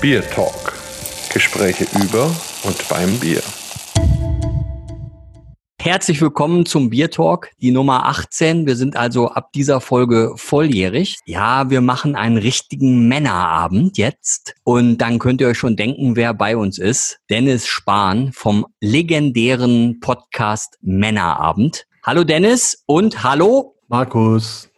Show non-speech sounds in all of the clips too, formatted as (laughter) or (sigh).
Bier Talk. Gespräche über und beim Bier. Herzlich willkommen zum Bier Talk, die Nummer 18. Wir sind also ab dieser Folge volljährig. Ja, wir machen einen richtigen Männerabend jetzt. Und dann könnt ihr euch schon denken, wer bei uns ist. Dennis Spahn vom legendären Podcast Männerabend. Hallo Dennis und hallo Markus.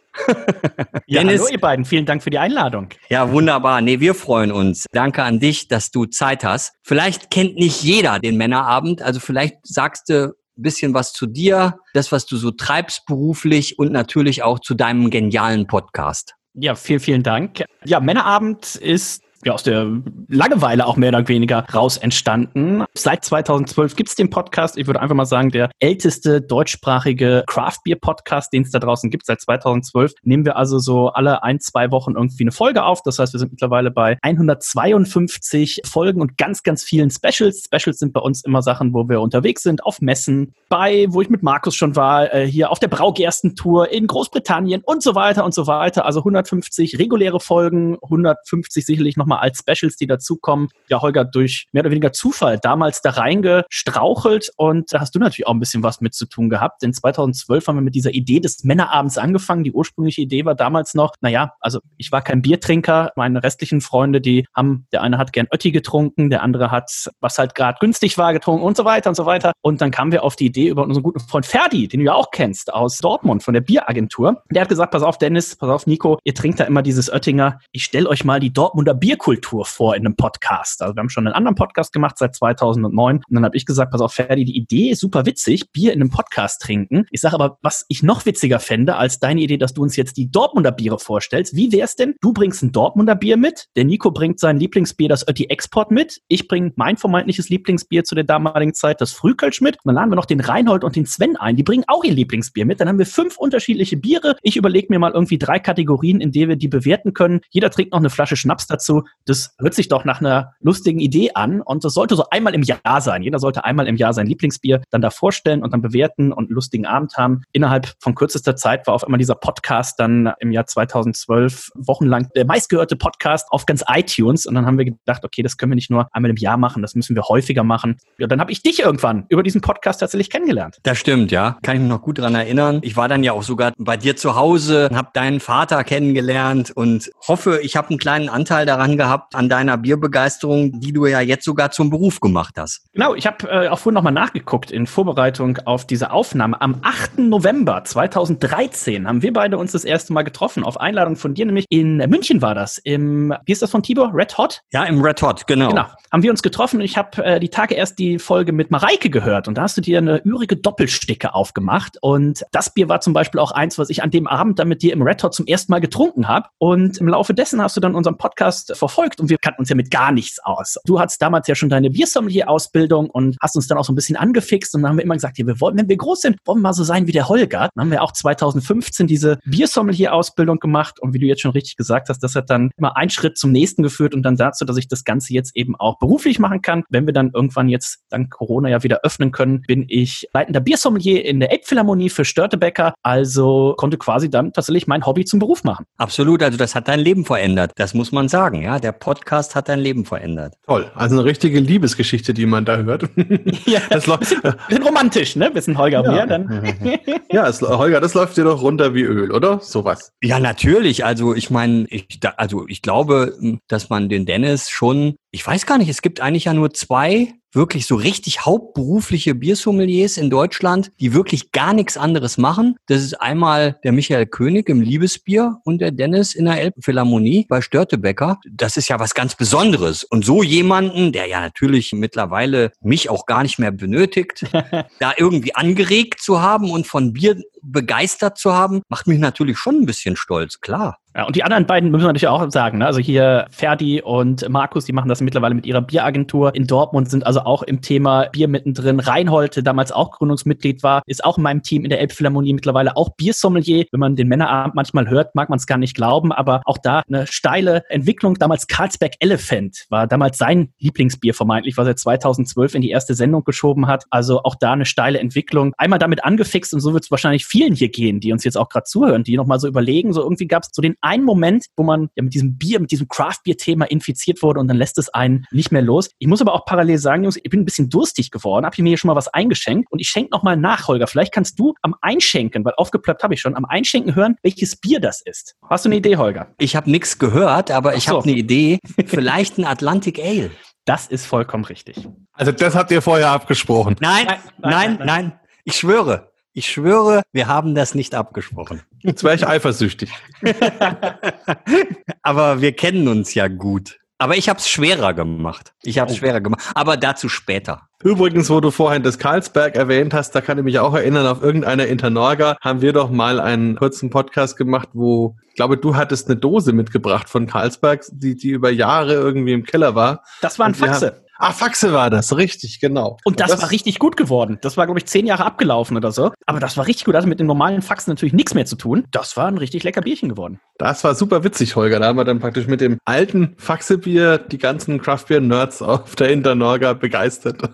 Ja, Dennis, hallo ihr beiden, vielen Dank für die Einladung. Ja, wunderbar. Nee, wir freuen uns. Danke an dich, dass du Zeit hast. Vielleicht kennt nicht jeder den Männerabend, also vielleicht sagst du ein bisschen was zu dir, das, was du so treibst beruflich und natürlich auch zu deinem genialen Podcast. Ja, vielen, vielen Dank. Ja, Männerabend ist ja, aus der Langeweile auch mehr oder weniger raus entstanden. Seit 2012 gibt's den Podcast. Ich würde einfach mal sagen, der älteste deutschsprachige Craft Beer Podcast, den es da draußen gibt. Seit 2012 nehmen wir also so alle ein, zwei Wochen irgendwie eine Folge auf. Das heißt, wir sind mittlerweile bei 152 Folgen und ganz, ganz vielen Specials. Specials sind bei uns immer Sachen, wo wir unterwegs sind, auf Messen, bei, wo ich mit Markus schon war, äh, hier auf der Braugerstentour in Großbritannien und so weiter und so weiter. Also 150 reguläre Folgen, 150 sicherlich noch nochmal als Specials, die dazukommen. Ja, Holger, durch mehr oder weniger Zufall damals da reingestrauchelt und da hast du natürlich auch ein bisschen was mit zu tun gehabt. Denn 2012 haben wir mit dieser Idee des Männerabends angefangen. Die ursprüngliche Idee war damals noch, naja, also ich war kein Biertrinker. Meine restlichen Freunde, die haben, der eine hat gern Ötti getrunken, der andere hat, was halt gerade günstig war, getrunken und so weiter und so weiter. Und dann kamen wir auf die Idee über unseren guten Freund Ferdi, den du ja auch kennst, aus Dortmund von der Bieragentur. Der hat gesagt, pass auf, Dennis, pass auf, Nico, ihr trinkt da immer dieses Oettinger. Ich stelle euch mal die Dortmunder Bier Bierkultur vor in einem Podcast. Also wir haben schon einen anderen Podcast gemacht seit 2009 und dann habe ich gesagt, pass auf, Ferdi, die Idee ist super witzig, Bier in einem Podcast trinken. Ich sage aber, was ich noch witziger fände als deine Idee, dass du uns jetzt die Dortmunder Biere vorstellst. Wie wär's denn? Du bringst ein Dortmunder Bier mit, der Nico bringt sein Lieblingsbier, das Ötti Export mit, ich bringe mein vermeintliches Lieblingsbier zu der damaligen Zeit, das Frühkölsch mit und dann laden wir noch den Reinhold und den Sven ein, die bringen auch ihr Lieblingsbier mit. Dann haben wir fünf unterschiedliche Biere. Ich überlege mir mal irgendwie drei Kategorien, in denen wir die bewerten können. Jeder trinkt noch eine Flasche Schnaps dazu das hört sich doch nach einer lustigen Idee an und das sollte so einmal im Jahr sein. Jeder sollte einmal im Jahr sein Lieblingsbier dann da vorstellen und dann bewerten und einen lustigen Abend haben. Innerhalb von kürzester Zeit war auf einmal dieser Podcast dann im Jahr 2012 wochenlang der meistgehörte Podcast auf ganz iTunes und dann haben wir gedacht, okay, das können wir nicht nur einmal im Jahr machen, das müssen wir häufiger machen. Ja, dann habe ich dich irgendwann über diesen Podcast tatsächlich kennengelernt. Das stimmt, ja. Kann ich mich noch gut daran erinnern. Ich war dann ja auch sogar bei dir zu Hause, habe deinen Vater kennengelernt und hoffe, ich habe einen kleinen Anteil daran gehabt, an deiner Bierbegeisterung, die du ja jetzt sogar zum Beruf gemacht hast. Genau, ich habe äh, auch vorhin nochmal nachgeguckt in Vorbereitung auf diese Aufnahme. Am 8. November 2013 haben wir beide uns das erste Mal getroffen, auf Einladung von dir, nämlich in München war das. Im, wie ist das von Tibor? Red Hot? Ja, im Red Hot, genau. Genau. Haben wir uns getroffen und ich habe äh, die Tage erst die Folge mit Mareike gehört und da hast du dir eine ürige Doppelsticke aufgemacht und das Bier war zum Beispiel auch eins, was ich an dem Abend dann mit dir im Red Hot zum ersten Mal getrunken habe und im Laufe dessen hast du dann unseren Podcast verfolgt und wir kannten uns ja mit gar nichts aus. Du hattest damals ja schon deine Biersommelier-Ausbildung und hast uns dann auch so ein bisschen angefixt und dann haben wir immer gesagt, ja, wir wollen, wenn wir groß sind, wollen wir mal so sein wie der Holger. Dann haben wir auch 2015 diese Biersommelier-Ausbildung gemacht und wie du jetzt schon richtig gesagt hast, das hat dann immer einen Schritt zum nächsten geführt und dann dazu, dass ich das Ganze jetzt eben auch beruflich machen kann. Wenn wir dann irgendwann jetzt dank Corona ja wieder öffnen können, bin ich leitender Biersommelier in der Elbphilharmonie für Störtebecker, also konnte quasi dann tatsächlich mein Hobby zum Beruf machen. Absolut, also das hat dein Leben verändert, das muss man sagen, ja. Der Podcast hat dein Leben verändert. Toll, also eine richtige Liebesgeschichte, die man da hört. (laughs) ja, (laughs) das bisschen, bisschen romantisch, ne? Bisschen Holger ja. mehr dann. (laughs) ja, es, Holger, das läuft dir doch runter wie Öl, oder? Sowas. Ja, natürlich. Also ich meine, ich, also ich glaube, dass man den Dennis schon, ich weiß gar nicht, es gibt eigentlich ja nur zwei wirklich so richtig hauptberufliche Biersommeliers in Deutschland, die wirklich gar nichts anderes machen. Das ist einmal der Michael König im Liebesbier und der Dennis in der Elbphilharmonie bei Störtebecker. Das ist ja was ganz Besonderes. Und so jemanden, der ja natürlich mittlerweile mich auch gar nicht mehr benötigt, (laughs) da irgendwie angeregt zu haben und von Bier begeistert zu haben, macht mich natürlich schon ein bisschen stolz, klar. Ja, und die anderen beiden müssen wir natürlich auch sagen. Ne? Also hier Ferdi und Markus, die machen das mittlerweile mit ihrer Bieragentur in Dortmund, sind also auch im Thema Bier mittendrin. Reinhold, der damals auch Gründungsmitglied war, ist auch in meinem Team in der Elbphilharmonie mittlerweile auch Biersommelier. Wenn man den Männerabend manchmal hört, mag man es gar nicht glauben, aber auch da eine steile Entwicklung. Damals Carlsberg Elephant war damals sein Lieblingsbier vermeintlich, was er 2012 in die erste Sendung geschoben hat. Also auch da eine steile Entwicklung. Einmal damit angefixt und so wird es wahrscheinlich vielen hier gehen, die uns jetzt auch gerade zuhören, die nochmal so überlegen, so irgendwie gab es so den einen Moment, wo man ja mit diesem Bier, mit diesem Craft-Bier-Thema infiziert wurde und dann lässt es einen nicht mehr los. Ich muss aber auch parallel sagen, Jungs, ich bin ein bisschen durstig geworden, habe mir hier schon mal was eingeschenkt und ich schenke nochmal nach, Holger. Vielleicht kannst du am Einschenken, weil aufgeplöppt habe ich schon, am Einschenken hören, welches Bier das ist. Hast du eine Idee, Holger? Ich habe nichts gehört, aber ich so. habe eine Idee. Vielleicht ein Atlantic Ale. Das ist vollkommen richtig. Also das habt ihr vorher abgesprochen. Nein, Nein, nein, nein, nein, nein. Ich schwöre. Ich schwöre, wir haben das nicht abgesprochen. Jetzt wäre ich eifersüchtig. (laughs) Aber wir kennen uns ja gut. Aber ich habe es schwerer gemacht. Ich habe es schwerer gemacht. Aber dazu später. Übrigens, wo du vorhin das Karlsberg erwähnt hast, da kann ich mich auch erinnern, auf irgendeiner Internorga haben wir doch mal einen kurzen Podcast gemacht, wo, ich glaube, du hattest eine Dose mitgebracht von Karlsberg, die, die über Jahre irgendwie im Keller war. Das war ein Und wir Faxe. Ah, Faxe war das, richtig, genau. Und das, war richtig gut geworden. Das war, glaube ich, zehn Jahre abgelaufen oder so. Aber das war richtig gut. Das hatte mit den normalen Faxen natürlich nichts mehr zu tun. Das war ein richtig lecker Bierchen geworden. Das war super witzig, Holger. Da haben wir dann praktisch mit dem alten Faxebier die ganzen Craftbeer-Nerds auf der Internorga begeistert. (laughs)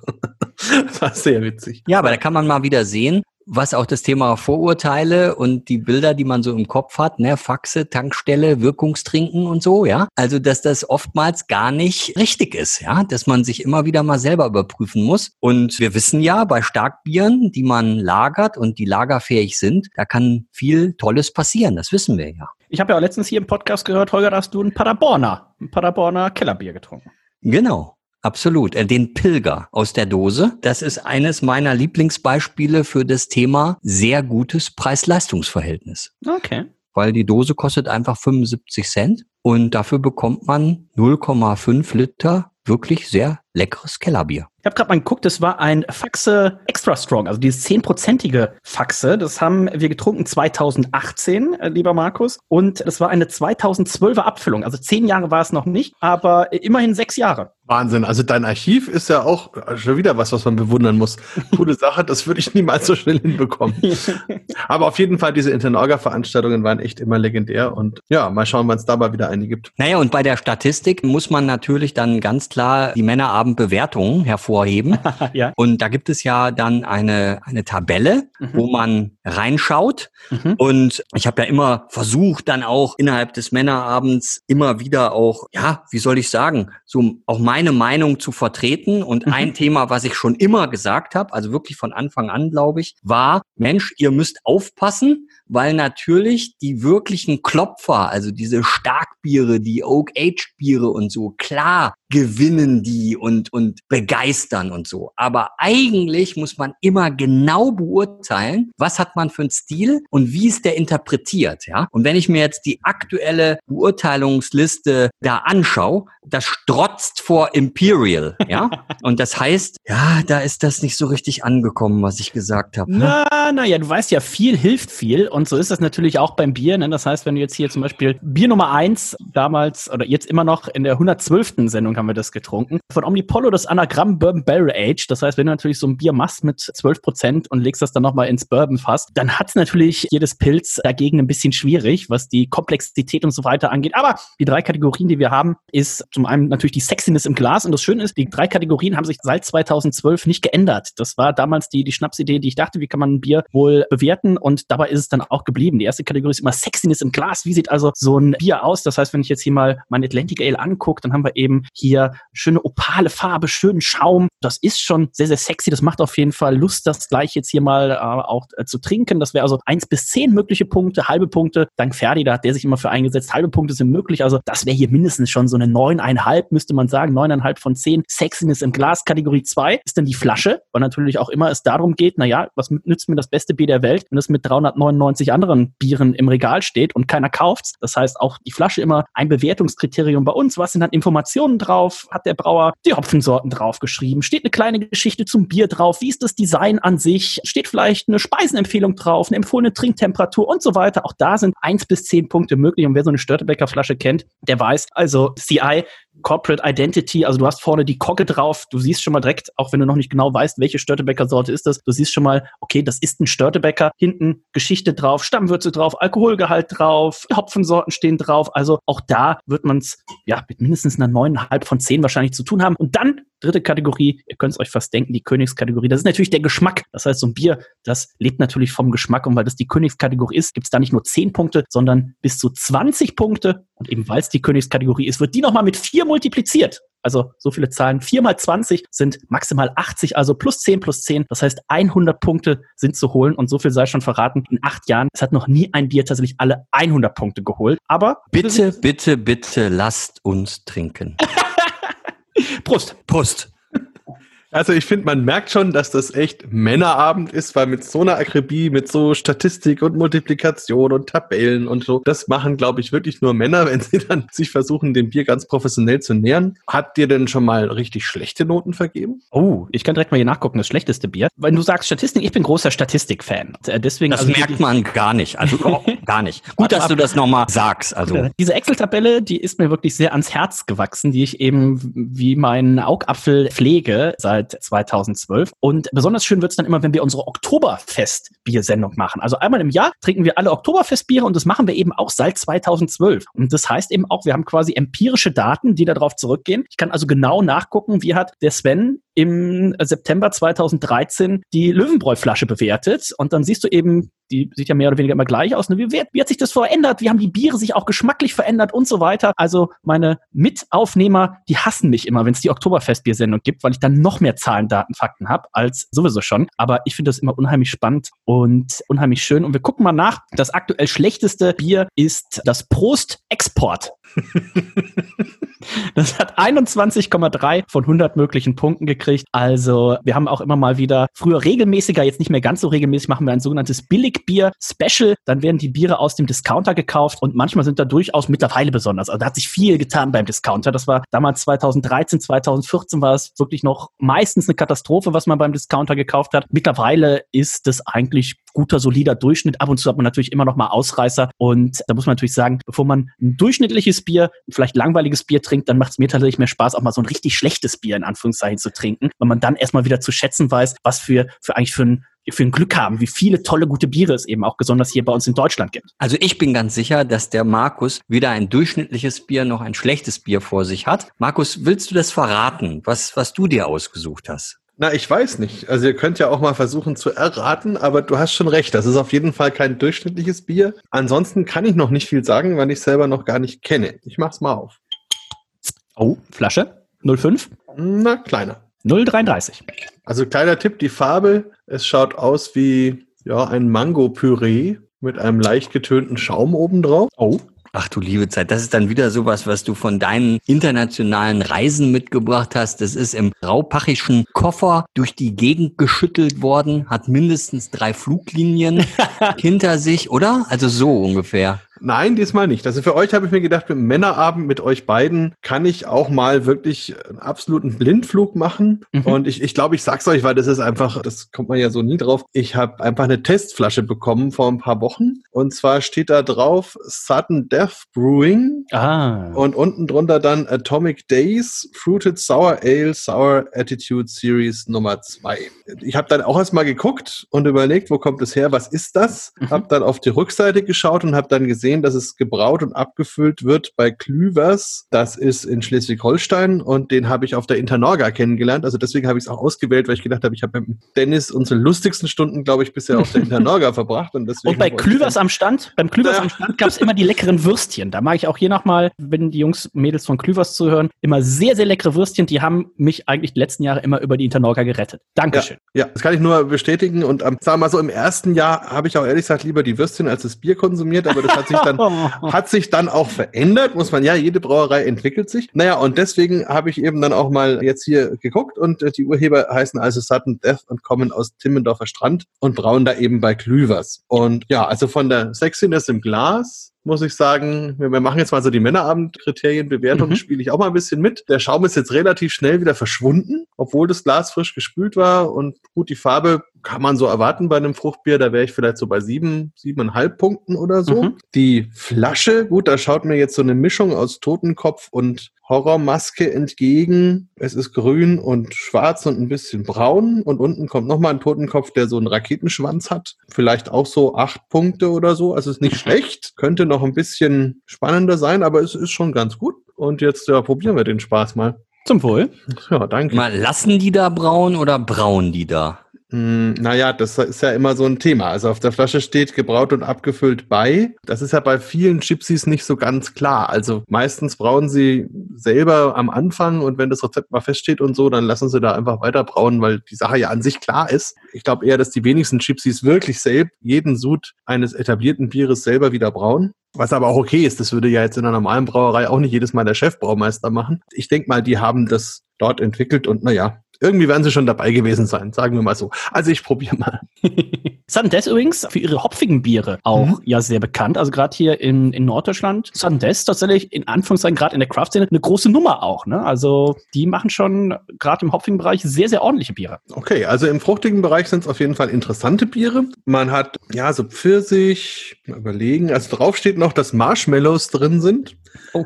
das war sehr witzig. Ja, aber da kann man mal wieder sehen, was auch das Thema Vorurteile und die Bilder, die man so im Kopf hat, ne, Faxe, Tankstelle, Wirkungstrinken und so, ja. Also, dass das oftmals gar nicht richtig ist, ja, dass man sich immer wieder mal selber überprüfen muss. Und wir wissen ja, bei Starkbieren, die man lagert und die lagerfähig sind, da kann viel Tolles passieren. Das wissen wir ja. Ich habe ja auch letztens hier im Podcast gehört, Holger, hast du ein Paderborner, ein Paderborner Kellerbier getrunken. Genau. Absolut. Äh, Den Pilger aus der Dose. Das ist eines meiner Lieblingsbeispiele für das Thema sehr gutes Preis-Leistungs-Verhältnis. Okay. Weil die Dose kostet einfach 75 Cent und dafür bekommt man 0,5 Liter wirklich sehr leckeres Kellerbier. Ich habe gerade mal geguckt, das war ein Faxe Extra Strong, also dieses zehnprozentige Faxe. Das haben wir getrunken 2018, äh, lieber Markus. Und das war eine 2012er Abfüllung. Also zehn Jahre war es noch nicht, aber immerhin sechs Jahre. Wahnsinn. Also dein Archiv ist ja auch schon wieder was, was man bewundern muss. Coole Sache, das würde ich niemals so schnell hinbekommen. (laughs) Aber auf jeden Fall, diese Internorga-Veranstaltungen waren echt immer legendär. Und ja, mal schauen, wann es da mal wieder eine gibt. Naja, und bei der Statistik muss man natürlich dann ganz klar die Männerabendbewertungen hervorheben. (laughs) ja. Und da gibt es ja dann eine, eine Tabelle, Mhm. wo man reinschaut. Mhm. Und ich habe ja immer versucht, dann auch innerhalb des Männerabends immer wieder auch, ja, wie soll ich sagen, so auch meine Meinung zu vertreten. Und Mhm. ein Thema, was ich schon immer gesagt habe, also wirklich von Anfang an, glaube ich, war, Mensch, ihr müsst aufpassen, weil natürlich die wirklichen Klopfer, also diese Starkbiere, die Oak-Aged-Biere und so, klar gewinnen die und, und begeistern und so. Aber eigentlich muss man immer genau beurteilen, was hat man für einen Stil und wie ist der interpretiert, ja? Und wenn ich mir jetzt die aktuelle Beurteilungsliste da anschaue, das strotzt vor Imperial, ja? (laughs) Und das heißt, ja, da ist das nicht so richtig angekommen, was ich gesagt habe. ne? Na, na ja, du weißt ja, viel hilft viel und so ist das natürlich auch beim Bier. Ne? Das heißt, wenn du jetzt hier zum Beispiel Bier Nummer eins damals oder jetzt immer noch in der 112. Sendung haben wir das getrunken, von Omnipollo das Anagramm Bourbon Barrel Age. Das heißt, wenn du natürlich so ein Bier machst mit 12 Prozent und legst das dann nochmal ins Bourbon Fass, dann hat es natürlich jedes Pilz dagegen ein bisschen schwierig, was die Komplexität und so weiter angeht. Aber die drei Kategorien, die wir haben, ist zum einen natürlich die Sexiness im Glas und das Schöne ist, die drei Kategorien haben sich seit 2012 nicht geändert. Das war damals die, die Schnapsidee, die ich dachte, wie kann man ein Bier wohl bewerten und dabei ist es dann auch geblieben. Die erste Kategorie ist immer Sexiness im Glas. Wie sieht also so ein Bier aus? Das heißt, wenn ich jetzt hier mal mein Atlantic Ale angucke, dann haben wir eben hier schöne opale Farbe, schönen Schaum. Das ist schon sehr, sehr sexy. Das macht auf jeden Fall Lust, das gleich jetzt hier mal äh, auch äh, zu trinken. Das wäre also eins bis zehn mögliche Punkte, halbe Punkte. Dank Ferdi, da hat der sich immer für eingesetzt. Halbe Punkte sind möglich. Also das wäre hier mindestens schon so eine neuneinhalb, müsste man sagen. Neuneinhalb von zehn. Sexiness im Glas. Kategorie zwei ist dann die Flasche, weil natürlich auch immer es darum geht, naja, was nützt mir das beste Bier der Welt, wenn es mit 399 anderen Bieren im Regal steht und keiner kauft's. Das heißt, auch die Flasche immer ein Bewertungskriterium bei uns. Was sind dann Informationen drauf? Hat der Brauer die Hopfensorten draufgeschrieben? Steht eine kleine Geschichte zum Bier drauf? Wie ist das Design an sich? Steht vielleicht eine Speisenempfehlung drauf, eine empfohlene Trinktemperatur und so weiter? Auch da sind eins bis zehn Punkte möglich. Und wer so eine Störtebecker Flasche kennt, der weiß, also CI Corporate Identity, also du hast vorne die Kogge drauf, du siehst schon mal direkt, auch wenn du noch nicht genau weißt, welche Störtebecker Sorte ist das, du siehst schon mal, okay, das ist ein Störtebecker, hinten Geschichte drauf, Stammwürze drauf, Alkoholgehalt drauf, Hopfensorten stehen drauf, also auch da wird man es ja mit mindestens einer neuneinhalb von zehn wahrscheinlich zu tun haben. Und dann Dritte Kategorie, ihr könnt es euch fast denken, die Königskategorie. Das ist natürlich der Geschmack. Das heißt, so ein Bier, das lebt natürlich vom Geschmack. Und weil das die Königskategorie ist, gibt es da nicht nur 10 Punkte, sondern bis zu 20 Punkte. Und eben weil es die Königskategorie ist, wird die nochmal mit 4 multipliziert. Also so viele Zahlen. 4 mal 20 sind maximal 80, also plus 10 plus 10. Das heißt, 100 Punkte sind zu holen. Und so viel sei schon verraten. In acht Jahren, es hat noch nie ein Bier tatsächlich alle 100 Punkte geholt. Aber bitte, bitte, bitte lasst uns trinken. (laughs) Prost. Prost. Also ich finde, man merkt schon, dass das echt Männerabend ist, weil mit so einer Akribie, mit so Statistik und Multiplikation und Tabellen und so, das machen, glaube ich, wirklich nur Männer, (laughs) wenn sie dann sich versuchen, dem Bier ganz professionell zu nähern. Hat dir denn schon mal richtig schlechte Noten vergeben? Oh, ich kann direkt mal hier nachgucken, das schlechteste Bier. Wenn du sagst Statistik, ich bin großer Statistik-Fan. Äh, deswegen, das also merkt man gar nicht. Also (laughs) gar nicht. Gut, dass du das nochmal sagst. Also diese Excel-Tabelle, die ist mir wirklich sehr ans Herz gewachsen, die ich eben wie meinen Augapfel pflege seit seit 2012. Und besonders schön wird es dann immer, wenn wir unsere Oktoberfest-Biersendung machen. Also einmal im Jahr trinken wir alle Oktoberfestbiere und das machen wir eben auch seit 2012. Und das heißt eben auch, wir haben quasi empirische Daten, die darauf zurückgehen. Ich kann also genau nachgucken, wie hat der Sven im September 2013 die Löwenbräu-Flasche bewertet. Und dann siehst du eben, die sieht ja mehr oder weniger immer gleich aus. Ne? Wie, wie, hat sich das verändert? Wie haben die Biere sich auch geschmacklich verändert und so weiter? Also meine Mitaufnehmer, die hassen mich immer, wenn es die Oktoberfestbiersendung gibt, weil ich dann noch mehr Zahlen, Daten, Fakten habe als sowieso schon. Aber ich finde das immer unheimlich spannend und unheimlich schön. Und wir gucken mal nach. Das aktuell schlechteste Bier ist das Prost Export. Das hat 21,3 von 100 möglichen Punkten gekriegt. Also wir haben auch immer mal wieder früher regelmäßiger, jetzt nicht mehr ganz so regelmäßig, machen wir ein sogenanntes Billigbier-Special. Dann werden die Biere aus dem Discounter gekauft und manchmal sind da durchaus mittlerweile besonders. Also da hat sich viel getan beim Discounter. Das war damals 2013, 2014 war es wirklich noch meistens eine Katastrophe, was man beim Discounter gekauft hat. Mittlerweile ist es eigentlich guter, solider Durchschnitt. Ab und zu hat man natürlich immer noch mal Ausreißer. Und da muss man natürlich sagen, bevor man ein durchschnittliches Bier, vielleicht langweiliges Bier trinkt, dann macht es mir tatsächlich mehr Spaß, auch mal so ein richtig schlechtes Bier in Anführungszeichen zu trinken, weil man dann erstmal wieder zu schätzen weiß, was für, für eigentlich für ein für ein Glück haben, wie viele tolle gute Biere es eben auch besonders hier bei uns in Deutschland gibt. Also ich bin ganz sicher, dass der Markus weder ein durchschnittliches Bier noch ein schlechtes Bier vor sich hat. Markus, willst du das verraten, was, was du dir ausgesucht hast? Na, ich weiß nicht. Also ihr könnt ja auch mal versuchen zu erraten, aber du hast schon recht. Das ist auf jeden Fall kein durchschnittliches Bier. Ansonsten kann ich noch nicht viel sagen, weil ich selber noch gar nicht kenne. Ich mach's mal auf. Oh, Flasche? 05? Na, kleiner. 033. Also kleiner Tipp, die Farbe, es schaut aus wie ja, ein Mango-Püree mit einem leicht getönten Schaum obendrauf. Oh. Ach du liebe Zeit, das ist dann wieder sowas, was du von deinen internationalen Reisen mitgebracht hast. Das ist im raupachischen Koffer durch die Gegend geschüttelt worden, hat mindestens drei Fluglinien (laughs) hinter sich, oder? Also so ungefähr. Nein, diesmal nicht. Also für euch habe ich mir gedacht, mit Männerabend mit euch beiden kann ich auch mal wirklich einen absoluten Blindflug machen. Mhm. Und ich, ich glaube, ich sag's euch, weil das ist einfach, das kommt man ja so nie drauf. Ich habe einfach eine Testflasche bekommen vor ein paar Wochen. Und zwar steht da drauf Sudden Death Brewing. Ah. Und unten drunter dann Atomic Days Fruited Sour Ale Sour Attitude Series Nummer zwei. Ich habe dann auch erstmal geguckt und überlegt, wo kommt es her, was ist das? Mhm. Habe dann auf die Rückseite geschaut und habe dann gesehen, gesehen, dass es gebraut und abgefüllt wird bei Klüvers. Das ist in Schleswig-Holstein und den habe ich auf der Internorga kennengelernt. Also deswegen habe ich es auch ausgewählt, weil ich gedacht habe, ich habe mit Dennis unsere lustigsten Stunden, glaube ich, bisher auf der Internorga (laughs) verbracht. Und, deswegen und bei Klüvers am Stand, beim Klüvers ja. am Stand gab es immer die leckeren Würstchen. Da mag ich auch je nochmal, wenn die Jungs, Mädels von Klüvers zuhören, immer sehr, sehr leckere Würstchen. Die haben mich eigentlich die letzten Jahre immer über die Internorga gerettet. Dankeschön. Ja, ja, das kann ich nur bestätigen. Und ähm, sagen wir mal so, im ersten Jahr habe ich auch ehrlich gesagt lieber die Würstchen als das Bier konsumiert, aber das hat sich sich dann, (laughs) hat sich dann auch verändert, muss man ja, jede Brauerei entwickelt sich. Naja, und deswegen habe ich eben dann auch mal jetzt hier geguckt und äh, die Urheber heißen also Sudden Death und kommen aus Timmendorfer Strand und brauen da eben bei Klüvers. Und ja, also von der Sexiness im Glas muss ich sagen, wir, machen jetzt mal so die Männerabendkriterienbewertung, mhm. spiele ich auch mal ein bisschen mit. Der Schaum ist jetzt relativ schnell wieder verschwunden, obwohl das Glas frisch gespült war und gut, die Farbe kann man so erwarten bei einem Fruchtbier, da wäre ich vielleicht so bei sieben, siebeneinhalb Punkten oder so. Mhm. Die Flasche, gut, da schaut mir jetzt so eine Mischung aus Totenkopf und Horrormaske entgegen. Es ist grün und schwarz und ein bisschen braun. Und unten kommt nochmal ein Totenkopf, der so einen Raketenschwanz hat. Vielleicht auch so acht Punkte oder so. Also ist nicht schlecht. Könnte noch ein bisschen spannender sein, aber es ist schon ganz gut. Und jetzt ja, probieren wir den Spaß mal. Zum Wohl. Ja, danke. Mal, lassen die da brauen oder brauen die da? Mm, Naja, das ist ja immer so ein Thema. Also auf der Flasche steht gebraut und abgefüllt bei. Das ist ja bei vielen Gypsies nicht so ganz klar. Also meistens brauen sie selber am Anfang und wenn das Rezept mal feststeht und so, dann lassen sie da einfach weiter brauen, weil die Sache ja an sich klar ist. Ich glaube eher, dass die wenigsten Gypsies wirklich selbst jeden Sud eines etablierten Bieres selber wieder brauen. Was aber auch okay ist, das würde ja jetzt in einer normalen Brauerei auch nicht jedes Mal der Chefbraumeister machen. Ich denke mal, die haben das dort entwickelt und naja, irgendwie werden sie schon dabei gewesen sein, sagen wir mal so. Also ich probiere mal. (laughs) Death übrigens für ihre hopfigen Biere auch Mhm. ja sehr bekannt. Also gerade hier in, in Norddeutschland. Death tatsächlich in Anführungszeichen gerade in der Craft-Szene eine große Nummer auch. Ne? Also die machen schon gerade im hopfigen Bereich sehr, sehr ordentliche Biere. Okay, also im fruchtigen Bereich sind es auf jeden Fall interessante Biere. Man hat ja so Pfirsich, mal überlegen. Also drauf steht noch, dass Marshmallows drin sind. Oh.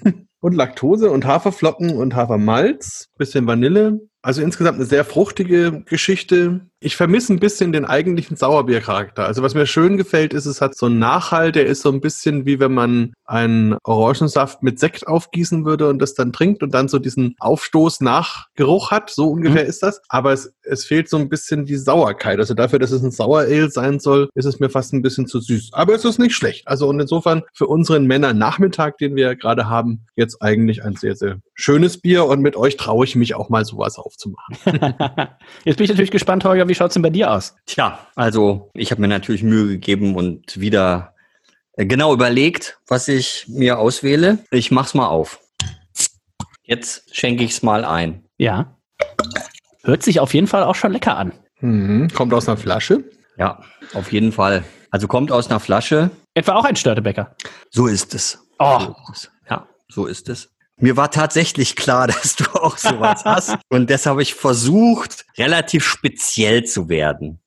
(laughs) und Laktose und Haferflocken und Hafermalz, bisschen Vanille. Also insgesamt eine sehr fruchtige Geschichte. Ich vermisse ein bisschen den eigentlichen Sauerbiercharakter. Also was mir schön gefällt, ist, es hat so einen Nachhall, der ist so ein bisschen wie wenn man einen Orangensaft mit Sekt aufgießen würde und das dann trinkt und dann so diesen Aufstoß-Nachgeruch hat. So ungefähr ist das. Aber es, es fehlt so ein bisschen die Sauerkeit. Also dafür, dass es ein Sauer Ale sein soll, ist es mir fast ein bisschen zu süß. Aber es ist nicht schlecht. Also und insofern für unseren Männer-Nachmittag, den wir gerade haben, jetzt eigentlich ein sehr, sehr schönes Bier und mit euch traue ich mich auch mal sowas aufzumachen. (laughs) Jetzt bin ich natürlich gespannt, Holger, wie schaut's denn bei dir aus? Tja, also ich habe mir natürlich Mühe gegeben und wieder äh, genau überlegt, was ich mir auswähle. Ich mach's mal auf. Jetzt schenke ich's mal ein. Ja. Hört sich auf jeden Fall auch schon lecker an. Mhm. Kommt aus einer Flasche. Ja, auf jeden Fall. Also kommt aus einer Flasche. Etwa auch ein Störtebäcker. So ist es. Oh, So ist es. Ja, so ist es. Mir war tatsächlich klar, (laughs) dass du auch sowas hast. Und deshalb habe ich versucht, relativ speziell zu werden.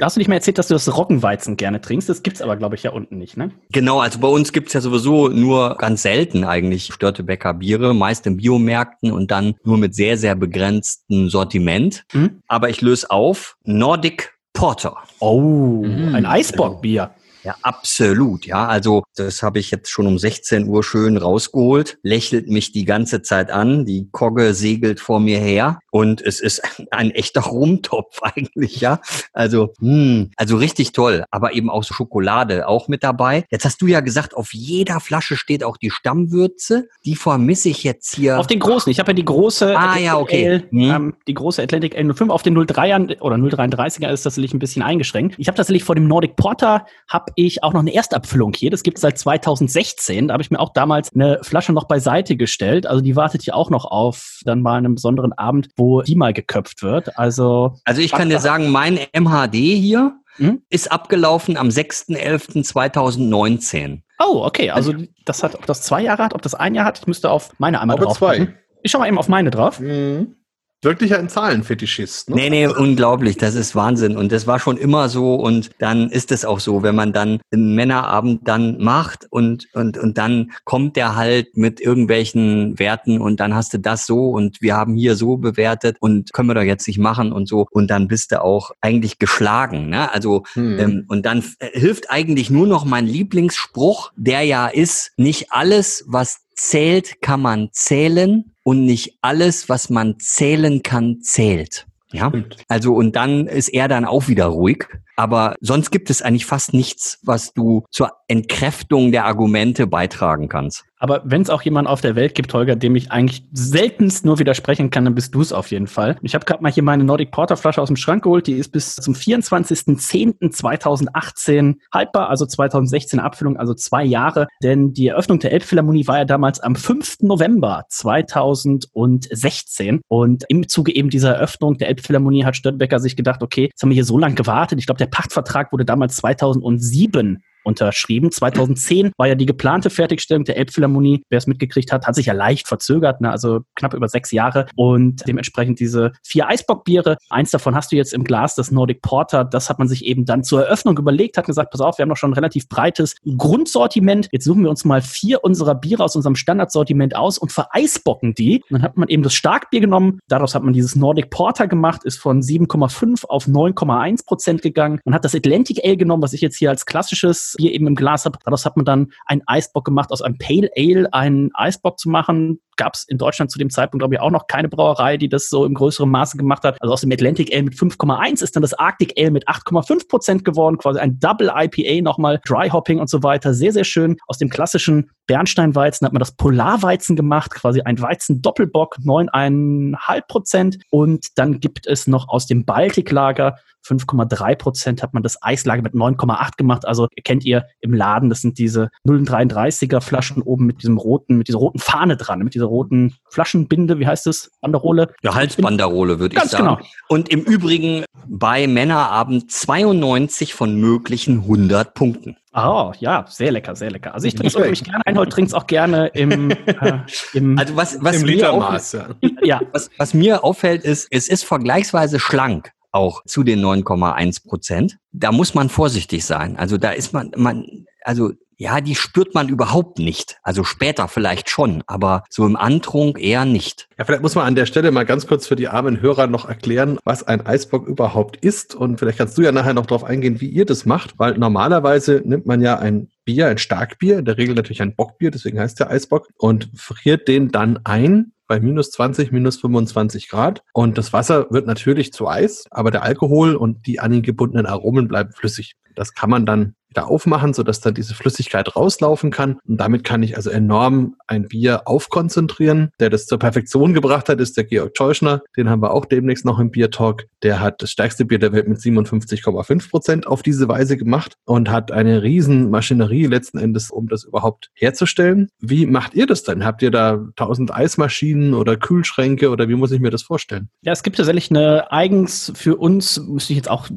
hast du nicht mehr erzählt, dass du das Roggenweizen gerne trinkst? Das gibt's aber, glaube ich, ja unten nicht, ne? Genau, also bei uns gibt's ja sowieso nur ganz selten eigentlich Störtebecker Biere, meist in Biomärkten und dann nur mit sehr, sehr begrenztem Sortiment. Mhm. Aber ich löse auf Nordic Porter. Oh, Mhm. ein Eisbockbier. Ja, absolut. Ja, also das habe ich jetzt schon um 16 Uhr schön rausgeholt, lächelt mich die ganze Zeit an, die Kogge segelt vor mir her und es ist (laughs) ein echter Rumtopf (laughs) eigentlich, ja. Also, hm, also richtig toll, aber eben auch so Schokolade auch mit dabei. Jetzt hast du ja gesagt, auf jeder Flasche steht auch die Stammwürze. Die vermisse ich jetzt hier. Auf den großen. Ich habe ja die große Ah, ja, okay. Ale, Mhm. ähm, die große Atlantic Ale 05. Auf den 03ern oder 033er ist das tatsächlich ein bisschen eingeschränkt. Ich habe tatsächlich vor dem Nordic Porter habe ich auch noch eine Erstabfüllung hier. Das gibt es seit 2016. Da habe ich mir auch damals eine Flasche noch beiseite gestellt. Also die wartet hier auch noch auf dann mal einem besonderen Abend, wo die mal geköpft wird. Also also ich kann dir sagen, mein MHD hier Mhm. ist abgelaufen am 6.11.2019. Oh, okay. Also das hat, ob das zwei Jahre hat, ob das ein Jahr hat, ich müsste auf meine einmal drauf. zwei. Ich schau mal eben auf meine drauf. Mhm. Wirklich ein Zahlenfetischist. Ne? Nee, nee, unglaublich. Das ist Wahnsinn. Und das war schon immer so. Und dann ist es auch so, wenn man dann einen Männerabend dann macht und, und, und dann kommt der halt mit irgendwelchen Werten und dann hast du das so und wir haben hier so bewertet und können wir doch jetzt nicht machen und so. Und dann bist du auch eigentlich geschlagen. Ne? Also, Hm. ähm, und dann hilft eigentlich nur noch mein Lieblingsspruch, der ja ist, nicht alles, was zählt, kann man zählen und nicht alles, was man zählen kann, zählt. Ja, also und dann ist er dann auch wieder ruhig. Aber sonst gibt es eigentlich fast nichts, was du zur Entkräftung der Argumente beitragen kannst. Aber wenn es auch jemanden auf der Welt gibt, Holger, dem ich eigentlich seltenst nur widersprechen kann, dann bist du es auf jeden Fall. Ich habe gerade mal hier meine Nordic Porter Flasche aus dem Schrank geholt. Die ist bis zum 24.10.2018 haltbar, also 2016 Abfüllung, also zwei Jahre. Denn die Eröffnung der Elbphilharmonie war ja damals am 5. November 2016. Und im Zuge eben dieser Eröffnung der Elbphilharmonie hat Störtebecker sich gedacht, okay, jetzt haben wir hier so lange gewartet. Ich glaube, der Pachtvertrag wurde damals 2007 unterschrieben. 2010 war ja die geplante Fertigstellung der Elbphilharmonie. Wer es mitgekriegt hat, hat sich ja leicht verzögert, ne? also knapp über sechs Jahre. Und dementsprechend diese vier Eisbockbiere, eins davon hast du jetzt im Glas, das Nordic Porter, das hat man sich eben dann zur Eröffnung überlegt, hat gesagt, pass auf, wir haben doch schon ein relativ breites Grundsortiment. Jetzt suchen wir uns mal vier unserer Biere aus unserem Standardsortiment aus und vereisbocken die. Und dann hat man eben das Starkbier genommen. Daraus hat man dieses Nordic Porter gemacht, ist von 7,5 auf 9,1 Prozent gegangen. Man hat das Atlantic Ale genommen, was ich jetzt hier als klassisches Bier eben im Glas habe. Daraus hat man dann einen Eisbock gemacht, aus einem Pale Ale einen Eisbock zu machen. Gab es in Deutschland zu dem Zeitpunkt, glaube ich, auch noch keine Brauerei, die das so im größeren Maße gemacht hat. Also aus dem Atlantic Ale mit 5,1 ist dann das Arctic Ale mit 8,5 Prozent geworden, quasi ein Double IPA nochmal, Dry Hopping und so weiter. Sehr, sehr schön. Aus dem klassischen Bernsteinweizen hat man das Polarweizen gemacht, quasi ein Weizen-Doppelbock, 9,5 Prozent. Und dann gibt es noch aus dem Baltiklager 5,3 Prozent hat man das Eislager mit 9,8 gemacht. Also kennt ihr im Laden, das sind diese 0,33er Flaschen oben mit diesem roten, mit dieser roten Fahne dran, mit dieser roten Flaschenbinde, wie heißt das? Banderole? Ja, Halsbanderole, würde ich sagen. Ganz genau. Und im Übrigen bei Männerabend 92 von möglichen 100 Punkten. Oh, ja, sehr lecker, sehr lecker. Also ich trinke es wirklich gerne ein, trinke es auch gerne im, (laughs) äh, im, also was, was im Litermaß. Ja. (laughs) ja. Was, was mir auffällt, ist, es ist vergleichsweise schlank auch zu den 9,1 Prozent. Da muss man vorsichtig sein. Also da ist man, man, also ja, die spürt man überhaupt nicht. Also später vielleicht schon, aber so im Antrunk eher nicht. Ja, vielleicht muss man an der Stelle mal ganz kurz für die armen Hörer noch erklären, was ein Eisbock überhaupt ist. Und vielleicht kannst du ja nachher noch darauf eingehen, wie ihr das macht, weil normalerweise nimmt man ja ein Bier, ein Starkbier, in der Regel natürlich ein Bockbier, deswegen heißt der Eisbock, und friert den dann ein bei minus 20, minus 25 Grad. Und das Wasser wird natürlich zu Eis, aber der Alkohol und die an ihn gebundenen Aromen bleiben flüssig. Das kann man dann wieder aufmachen, sodass dann diese Flüssigkeit rauslaufen kann. Und damit kann ich also enorm ein Bier aufkonzentrieren. Der das zur Perfektion gebracht hat, ist der Georg Teuschner. Den haben wir auch demnächst noch im Bier Talk. Der hat das stärkste Bier der Welt mit 57,5 Prozent auf diese Weise gemacht und hat eine riesen Maschinerie letzten Endes, um das überhaupt herzustellen. Wie macht ihr das denn? Habt ihr da 1000 Eismaschinen oder Kühlschränke oder wie muss ich mir das vorstellen? Ja, es gibt tatsächlich eine eigens für uns, müsste ich jetzt auch,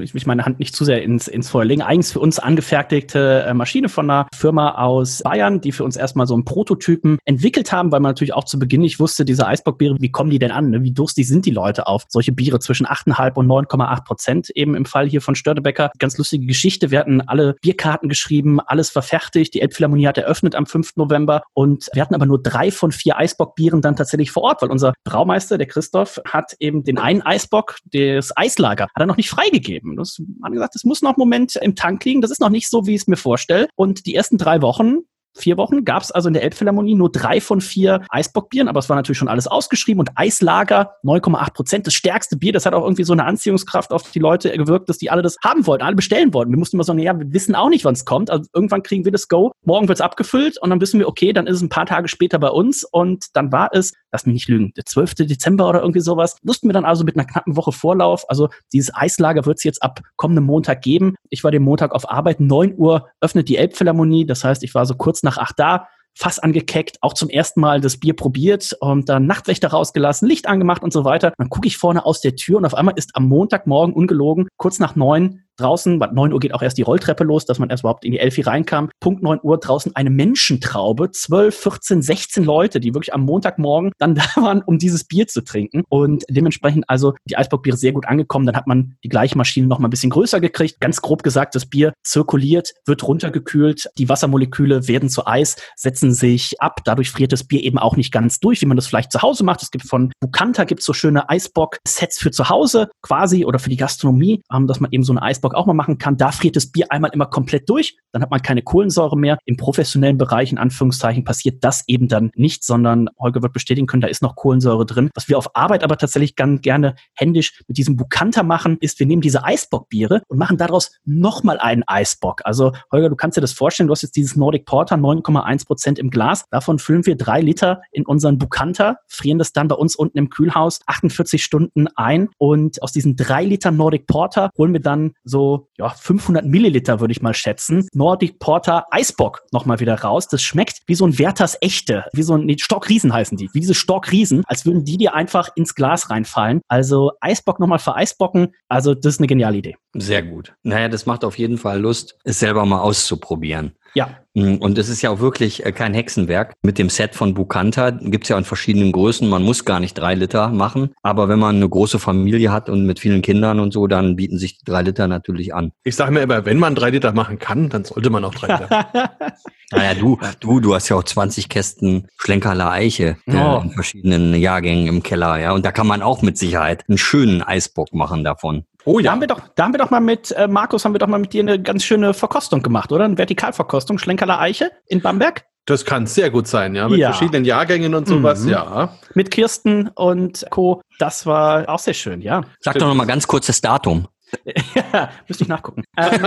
ich will meine Hand nicht zu sehr ins, ins Feuer legen, eigens für uns angefertigte äh, Maschine von einer Firma aus Bayern, die für uns erstmal so einen Prototypen entwickelt haben, weil man natürlich auch zu Beginn nicht wusste, diese Eisbockbiere, wie kommen die denn an? Ne? Wie durstig sind die Leute auf solche Biere zwischen 8,5 und 9,8 Prozent eben im Fall hier von Störtebecker. Ganz lustige Geschichte. Wir hatten alle Bierkarten geschrieben, alles verfertigt. Die Elbphilharmonie hat eröffnet am 5. November und wir hatten aber nur drei von vier Eisbockbieren dann tatsächlich vor Ort, weil unser Braumeister, der Christoph, hat eben den einen Eisbock, das Eislager, hat er noch nicht freigegeben. Das hat gesagt, das muss noch einen Moment im Tank liegen das ist noch nicht so, wie ich es mir vorstelle. Und die ersten drei Wochen vier Wochen gab es also in der Elbphilharmonie nur drei von vier Eisbockbieren, aber es war natürlich schon alles ausgeschrieben und Eislager 9,8 Prozent, das stärkste Bier, das hat auch irgendwie so eine Anziehungskraft auf die Leute gewirkt, dass die alle das haben wollten, alle bestellen wollten. Wir mussten immer sagen, ja, wir wissen auch nicht, wann es kommt. Also irgendwann kriegen wir das Go, morgen wird es abgefüllt und dann wissen wir, okay, dann ist es ein paar Tage später bei uns und dann war es, lass mich nicht lügen, der 12. Dezember oder irgendwie sowas. Wussten wir dann also mit einer knappen Woche Vorlauf, also dieses Eislager wird es jetzt ab kommendem Montag geben. Ich war den Montag auf Arbeit, 9 Uhr öffnet die Elbphilharmonie, das heißt, ich war so kurz nach acht da, Fass angekeckt, auch zum ersten Mal das Bier probiert und dann Nachtwächter rausgelassen, Licht angemacht und so weiter. Dann gucke ich vorne aus der Tür und auf einmal ist am Montagmorgen ungelogen, kurz nach neun, draußen, 9 Uhr geht auch erst die Rolltreppe los, dass man erst überhaupt in die Elfi reinkam. Punkt 9 Uhr draußen eine Menschentraube, 12, 14, 16 Leute, die wirklich am Montagmorgen dann (laughs) da waren, um dieses Bier zu trinken. Und dementsprechend also die Eisbockbiere sehr gut angekommen. Dann hat man die gleiche Maschine noch mal ein bisschen größer gekriegt. Ganz grob gesagt, das Bier zirkuliert, wird runtergekühlt, die Wassermoleküle werden zu Eis, setzen sich ab. Dadurch friert das Bier eben auch nicht ganz durch, wie man das vielleicht zu Hause macht. Es gibt von Bukanta gibt so schöne Eisbock-Sets für zu Hause quasi oder für die Gastronomie, ähm, dass man eben so eine Eisbock Eisbock auch mal machen kann. Da friert das Bier einmal immer komplett durch. Dann hat man keine Kohlensäure mehr. Im professionellen Bereich, in Anführungszeichen, passiert das eben dann nicht, sondern Holger wird bestätigen können, da ist noch Kohlensäure drin. Was wir auf Arbeit aber tatsächlich ganz gerne händisch mit diesem Bukanta machen, ist, wir nehmen diese Eisbockbiere und machen daraus nochmal einen Eisbock. Also Holger, du kannst dir das vorstellen, du hast jetzt dieses Nordic Porter 9,1 Prozent im Glas. Davon füllen wir drei Liter in unseren Bukanta, frieren das dann bei uns unten im Kühlhaus 48 Stunden ein und aus diesen drei Liter Nordic Porter holen wir dann so so ja, 500 Milliliter, würde ich mal schätzen. Nordic Porter Eisbock nochmal wieder raus. Das schmeckt wie so ein Werthers Echte, wie so ein nee, Stockriesen heißen die, wie diese Stockriesen, als würden die dir einfach ins Glas reinfallen. Also Eisbock nochmal für Eisbocken, also das ist eine geniale Idee. Sehr gut. Naja, das macht auf jeden Fall Lust, es selber mal auszuprobieren. Ja. Mm, und es ist ja auch wirklich äh, kein Hexenwerk. Mit dem Set von Bukanta gibt's ja in verschiedenen Größen. Man muss gar nicht drei Liter machen. Aber wenn man eine große Familie hat und mit vielen Kindern und so, dann bieten sich die drei Liter natürlich an. Ich sage mir immer, wenn man drei Liter machen kann, dann sollte man auch drei Liter. (laughs) naja, du, du, du hast ja auch 20 Kästen Schlenkerler Eiche äh, oh. in verschiedenen Jahrgängen im Keller, ja. Und da kann man auch mit Sicherheit einen schönen Eisbock machen davon. Oh ja. Da haben wir doch, da haben wir doch mal mit, äh, Markus, haben wir doch mal mit dir eine ganz schöne Verkostung gemacht, oder? Eine Vertikalverkostung, Schlenkerler Eiche in Bamberg. Das kann sehr gut sein, ja. Mit Ja. verschiedenen Jahrgängen und sowas, Mhm. ja. Mit Kirsten und Co. Das war auch sehr schön, ja. Sag doch noch mal ganz kurz das Datum. (laughs) Ja, müsste ich nachgucken. Ähm,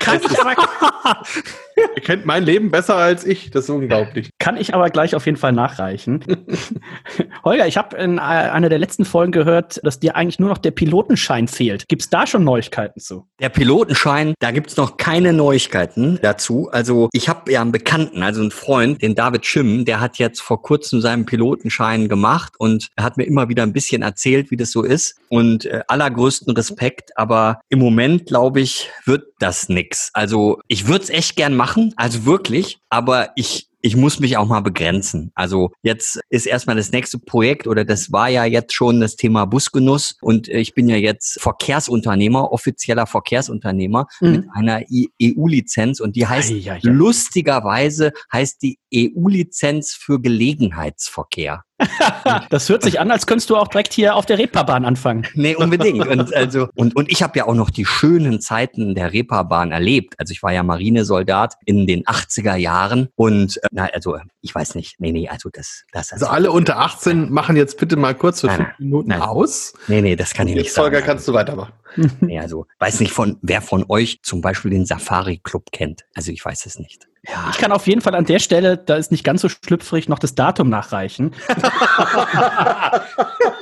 kann, ich aber, Ihr kennt mein Leben besser als ich, das ist unglaublich. kann ich aber gleich auf jeden Fall nachreichen. (laughs) Holger, ich habe in äh, einer der letzten Folgen gehört, dass dir eigentlich nur noch der Pilotenschein fehlt. Gibt's da schon Neuigkeiten zu? Der Pilotenschein, da gibt's noch keine Neuigkeiten dazu. Also ich habe ja einen Bekannten, also einen Freund, den David Schimm, der hat jetzt vor kurzem seinen Pilotenschein gemacht und er hat mir immer wieder ein bisschen erzählt, wie das so ist. Und äh, allergrößten Respekt, aber im Moment, glaube ich, wird das nix. Also ich würde es echt gern machen, also wirklich, aber ich ich muss mich auch mal begrenzen. Also jetzt ist erstmal das nächste Projekt oder das war ja jetzt schon das Thema Busgenuss und äh, ich bin ja jetzt Verkehrsunternehmer, offizieller Verkehrsunternehmer Mhm. mit einer EU-Lizenz und die heißt Ei, ei, ei. lustigerweise heißt die EU-Lizenz für Gelegenheitsverkehr. (laughs) Das hört sich an, als könntest du auch direkt hier auf der Reeperbahn anfangen. Nee, unbedingt. Und, also, und, und ich habe ja auch noch die schönen Zeiten der Reeperbahn erlebt. Also ich war ja Marinesoldat in den 80er Jahren und äh, na, also ich weiß nicht. Nee, nee, also das das Also alle unter 18 machen jetzt bitte mal kurz für Nein, fünf Minuten nein. aus. Nee, nee, das kann ich nicht sagen. kannst du weitermachen. Nee, also weiß nicht von wer von euch zum Beispiel den Safari Club kennt. Also ich weiß es nicht. Ja. Ich kann auf jeden Fall an der Stelle, da ist nicht ganz so schlüpfrig, noch das Datum nachreichen. (laughs)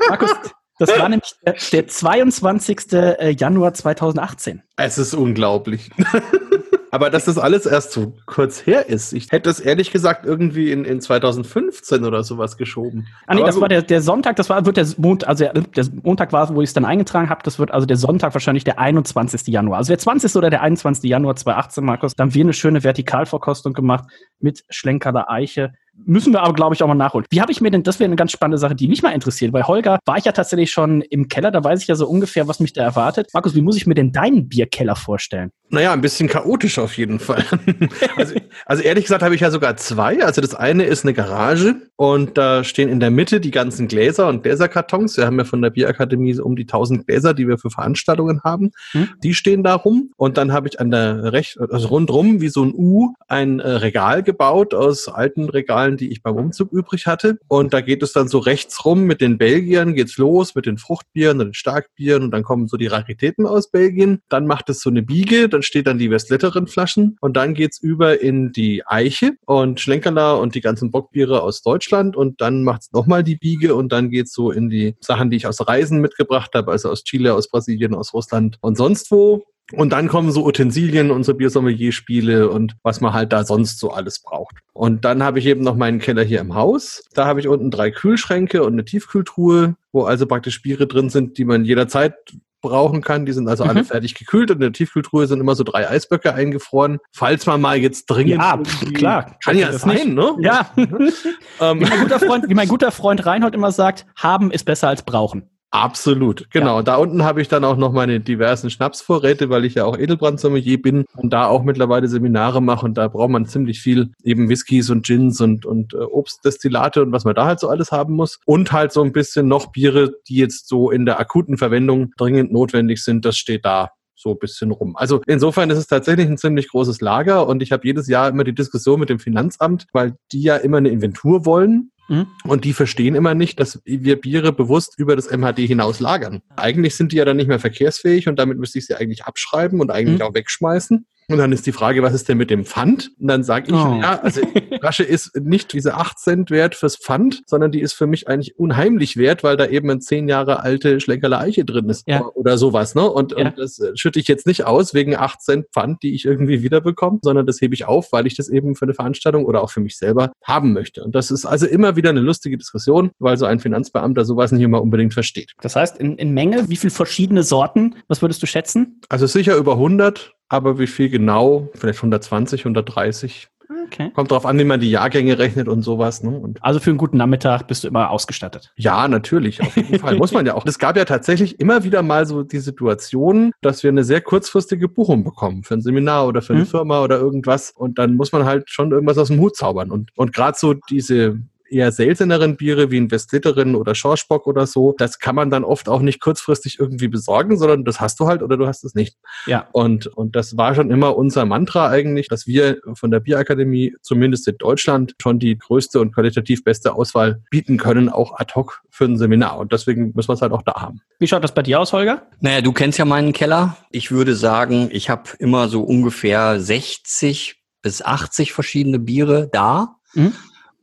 Markus, das war nämlich der, der 22. Januar 2018. Es ist unglaublich. (laughs) Aber dass das alles erst so kurz her ist. Ich hätte es ehrlich gesagt irgendwie in, in 2015 oder sowas geschoben. Ah, nee, Aber das gut. war der, der Sonntag, das war, wird der Montag, also der, der Montag war, wo ich es dann eingetragen habe, das wird also der Sonntag wahrscheinlich der 21. Januar. Also der 20. oder der 21. Januar 2018, Markus, da haben wir eine schöne Vertikalverkostung gemacht mit Schlenkerler Eiche. Müssen wir aber, glaube ich, auch mal nachholen. Wie habe ich mir denn, das wäre eine ganz spannende Sache, die mich mal interessiert, weil Holger war ich ja tatsächlich schon im Keller, da weiß ich ja so ungefähr, was mich da erwartet. Markus, wie muss ich mir denn deinen Bierkeller vorstellen? Naja, ein bisschen chaotisch auf jeden Fall. (laughs) also, also ehrlich gesagt habe ich ja sogar zwei. Also das eine ist eine Garage und da stehen in der Mitte die ganzen Gläser und Gläserkartons. Wir haben ja von der Bierakademie um die 1000 Gläser, die wir für Veranstaltungen haben. Hm. Die stehen da rum. Und dann habe ich an der recht, also rundrum wie so ein U ein äh, Regal gebaut aus alten Regalen, die ich beim Umzug übrig hatte. Und da geht es dann so rechts rum mit den Belgiern, geht's los mit den Fruchtbieren und den Starkbieren und dann kommen so die Raritäten aus Belgien. Dann macht es so eine Biege, dann steht dann die Westletterin Flaschen und dann geht's über in die Eiche und Schlenkerler und die ganzen Bockbiere aus Deutschland und dann macht's nochmal die Biege und dann geht's so in die Sachen, die ich aus Reisen mitgebracht habe, also aus Chile, aus Brasilien, aus Russland und sonst wo. Und dann kommen so Utensilien und so Biersommelier-Spiele und was man halt da sonst so alles braucht. Und dann habe ich eben noch meinen Keller hier im Haus. Da habe ich unten drei Kühlschränke und eine Tiefkühltruhe, wo also praktisch Biere drin sind, die man jederzeit brauchen kann. Die sind also alle Mhm. fertig gekühlt und in der Tiefkühltruhe sind immer so drei Eisböcke eingefroren. Falls man mal jetzt dringend. Ja, irgendwie- klar. Kann ja Das sein, nicht. ne? Ja, (laughs) Ähm, wie mein guter Freund, wie mein guter Freund Reinhold immer sagt, haben ist besser als brauchen. Absolut, genau. Da unten habe ich dann auch noch meine diversen Schnapsvorräte, weil ich ja auch Edelbrandsommelier bin und da auch mittlerweile Seminare mache und da braucht man ziemlich viel eben Whiskys und Gins und, und äh, Obstdestillate und was man da halt so alles haben muss. Und halt so ein bisschen noch Biere, die jetzt so in der akuten Verwendung dringend notwendig sind, das steht da so ein bisschen rum. Also insofern ist es tatsächlich ein ziemlich großes Lager und ich habe jedes Jahr immer die Diskussion mit dem Finanzamt, weil die ja immer eine Inventur wollen Mhm. und die verstehen immer nicht, dass wir Biere bewusst über das MHD hinaus lagern. Eigentlich sind die ja dann nicht mehr verkehrsfähig und damit müsste ich sie eigentlich abschreiben und eigentlich Mhm. auch wegschmeißen. Und dann ist die Frage, was ist denn mit dem Pfand? Und dann sage ich, Oh. ja, also die Flasche ist nicht diese 8 Cent wert fürs Pfand, sondern die ist für mich eigentlich unheimlich wert, weil da eben eine 10 Jahre alte Schlenkerle Eiche drin ist Ja. oder sowas. Ne? Und, Ja. und das äh, schütte ich jetzt nicht aus wegen 8 Cent Pfand, die ich irgendwie wiederbekomme, sondern das hebe ich auf, weil ich das eben für eine Veranstaltung oder auch für mich selber haben möchte. Und das ist also immer wieder eine lustige Diskussion, weil so ein Finanzbeamter sowas nicht immer unbedingt versteht. Das heißt, in, in Menge, wie viele verschiedene Sorten, was würdest du schätzen? Also sicher über 100, aber wie viel genau? Vielleicht 120, 130. Okay. Kommt drauf an, wie man die Jahrgänge rechnet und sowas. Ne? Und Also für einen guten Nachmittag bist du immer ausgestattet. ja, natürlich, auf jeden Fall. Muss man ja auch. Es gab ja tatsächlich immer wieder mal so die Situation, dass wir eine sehr kurzfristige Buchung bekommen für ein Seminar oder für eine Mhm. Firma oder irgendwas. Und dann muss man halt schon irgendwas aus dem Hut zaubern. Und, und gerade so diese eher selteneren Biere wie ein Westlitterin oder Schorschbock oder so, das kann man dann oft auch nicht kurzfristig irgendwie besorgen, sondern das hast du halt oder du hast es nicht. Ja. Und, und das war schon immer unser Mantra eigentlich, dass wir von der Bierakademie zumindest in Deutschland schon die größte und qualitativ beste Auswahl bieten können, auch ad hoc für ein Seminar. Und deswegen müssen wir es halt auch da haben. Wie schaut das bei dir aus, Holger? Naja, du kennst ja meinen Keller. Ich würde sagen, ich habe immer so ungefähr 60 bis 80 verschiedene Biere da Mhm.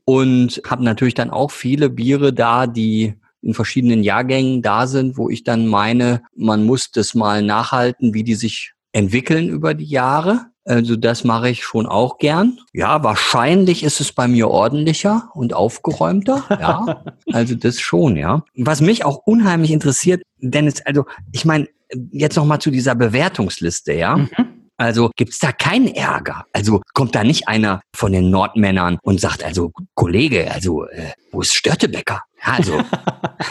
Und habe natürlich dann auch viele Biere da, die in verschiedenen Jahrgängen da sind, wo ich dann meine, man muss das mal nachhalten, wie die sich entwickeln über die Jahre. Also das mache ich schon auch gern. Ja, wahrscheinlich ist es bei mir ordentlicher und aufgeräumter. Ja, (laughs) also das schon, ja. Was mich auch unheimlich interessiert, Dennis, also ich meine, jetzt noch mal zu dieser Bewertungsliste, ja. Mhm. Also gibt's da keinen Ärger? Also kommt da nicht einer von den Nordmännern und sagt, also Kollege, also äh, wo ist Störtebecker? Ja, also,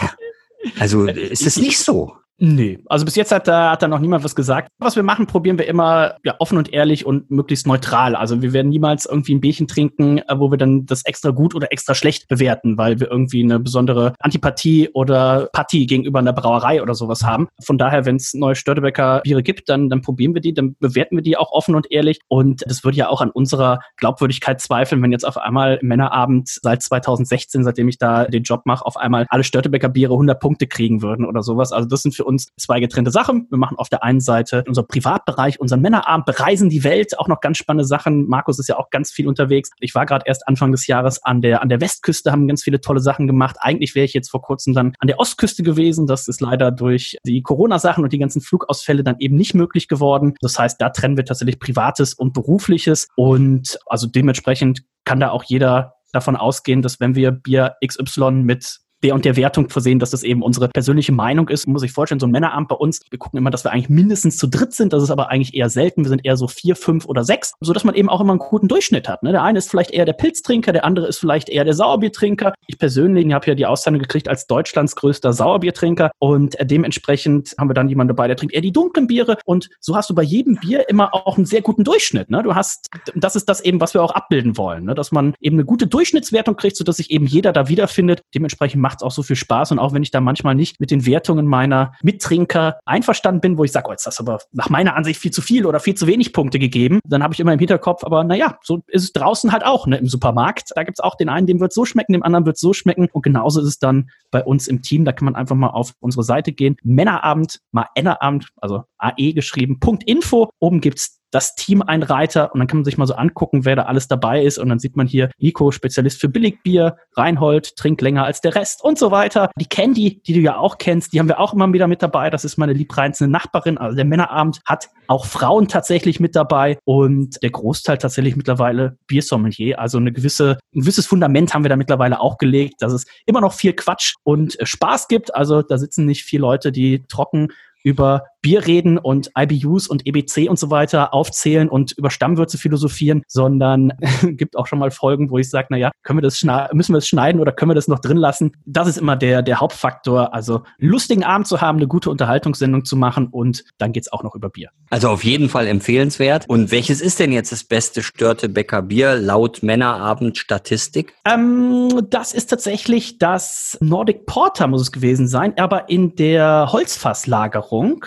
(laughs) also ist es nicht so. Nee, also bis jetzt hat da, hat da noch niemand was gesagt. Was wir machen, probieren wir immer ja, offen und ehrlich und möglichst neutral. Also wir werden niemals irgendwie ein Bierchen trinken, äh, wo wir dann das extra gut oder extra schlecht bewerten, weil wir irgendwie eine besondere Antipathie oder Pathie gegenüber einer Brauerei oder sowas haben. Von daher, wenn es neue Störtebecker Biere gibt, dann, dann probieren wir die, dann bewerten wir die auch offen und ehrlich. Und das würde ja auch an unserer Glaubwürdigkeit zweifeln, wenn jetzt auf einmal Männerabend seit 2016, seitdem ich da den Job mache, auf einmal alle Störtebecker Biere 100 Punkte kriegen würden oder sowas. Also das sind für uns zwei getrennte Sachen. Wir machen auf der einen Seite unser Privatbereich, unseren Männerabend, bereisen die Welt, auch noch ganz spannende Sachen. Markus ist ja auch ganz viel unterwegs. Ich war gerade erst Anfang des Jahres an der, an der Westküste, haben ganz viele tolle Sachen gemacht. Eigentlich wäre ich jetzt vor kurzem dann an der Ostküste gewesen. Das ist leider durch die Corona-Sachen und die ganzen Flugausfälle dann eben nicht möglich geworden. Das heißt, da trennen wir tatsächlich Privates und Berufliches und also dementsprechend kann da auch jeder davon ausgehen, dass wenn wir Bier XY mit der und der Wertung versehen, dass das eben unsere persönliche Meinung ist. Man muss sich vorstellen, so ein Männerabend bei uns, wir gucken immer, dass wir eigentlich mindestens zu dritt sind. Das ist aber eigentlich eher selten. Wir sind eher so vier, fünf oder sechs, so dass man eben auch immer einen guten Durchschnitt hat. Ne? Der eine ist vielleicht eher der Pilztrinker, der andere ist vielleicht eher der Sauerbiertrinker. Ich persönlich habe ja die Auszeichnung gekriegt als Deutschlands größter Sauerbiertrinker und äh, dementsprechend haben wir dann jemanden dabei, der trinkt eher die dunklen Biere und so hast du bei jedem Bier immer auch einen sehr guten Durchschnitt. Ne? Du hast, das ist das eben, was wir auch abbilden wollen, ne? dass man eben eine gute Durchschnittswertung kriegt, sodass sich eben jeder da wiederfindet. Dementsprechend macht es auch so viel Spaß und auch wenn ich da manchmal nicht mit den Wertungen meiner Mittrinker einverstanden bin, wo ich sage, oh, jetzt hast du aber nach meiner Ansicht viel zu viel oder viel zu wenig Punkte gegeben, dann habe ich immer im Hinterkopf, aber naja, so ist es draußen halt auch, ne, im Supermarkt. Da gibt's auch den einen, dem wird so schmecken, dem anderen wird so schmecken und genauso ist es dann bei uns im Team. Da kann man einfach mal auf unsere Seite gehen. Männerabend, mal Ennerabend, also AE geschrieben, Punkt Info. Oben gibt's das Team ein Reiter und dann kann man sich mal so angucken, wer da alles dabei ist und dann sieht man hier Nico, Spezialist für Billigbier, Reinhold, trinkt länger als der Rest und so weiter. Die Candy, die du ja auch kennst, die haben wir auch immer wieder mit dabei. Das ist meine liebreizende Nachbarin. Also der Männerabend hat auch Frauen tatsächlich mit dabei und der Großteil tatsächlich mittlerweile Biersommelier. Also eine gewisse, ein gewisses Fundament haben wir da mittlerweile auch gelegt, dass es immer noch viel Quatsch und Spaß gibt. Also da sitzen nicht vier Leute, die trocken über Bier reden und IBUs und EBC und so weiter aufzählen und über Stammwürze philosophieren, sondern (laughs) gibt auch schon mal Folgen, wo ich sage, naja, können wir das müssen wir es schneiden oder können wir das noch drin lassen? Das ist immer der, der Hauptfaktor. Also lustigen Abend zu haben, eine gute Unterhaltungssendung zu machen und dann geht's auch noch über Bier. Also auf jeden Fall empfehlenswert. Und welches ist denn jetzt das beste Störtebecker Bier laut Männerabend Statistik? Ähm, das ist tatsächlich das Nordic Porter muss es gewesen sein, aber in der Holzfasslagerung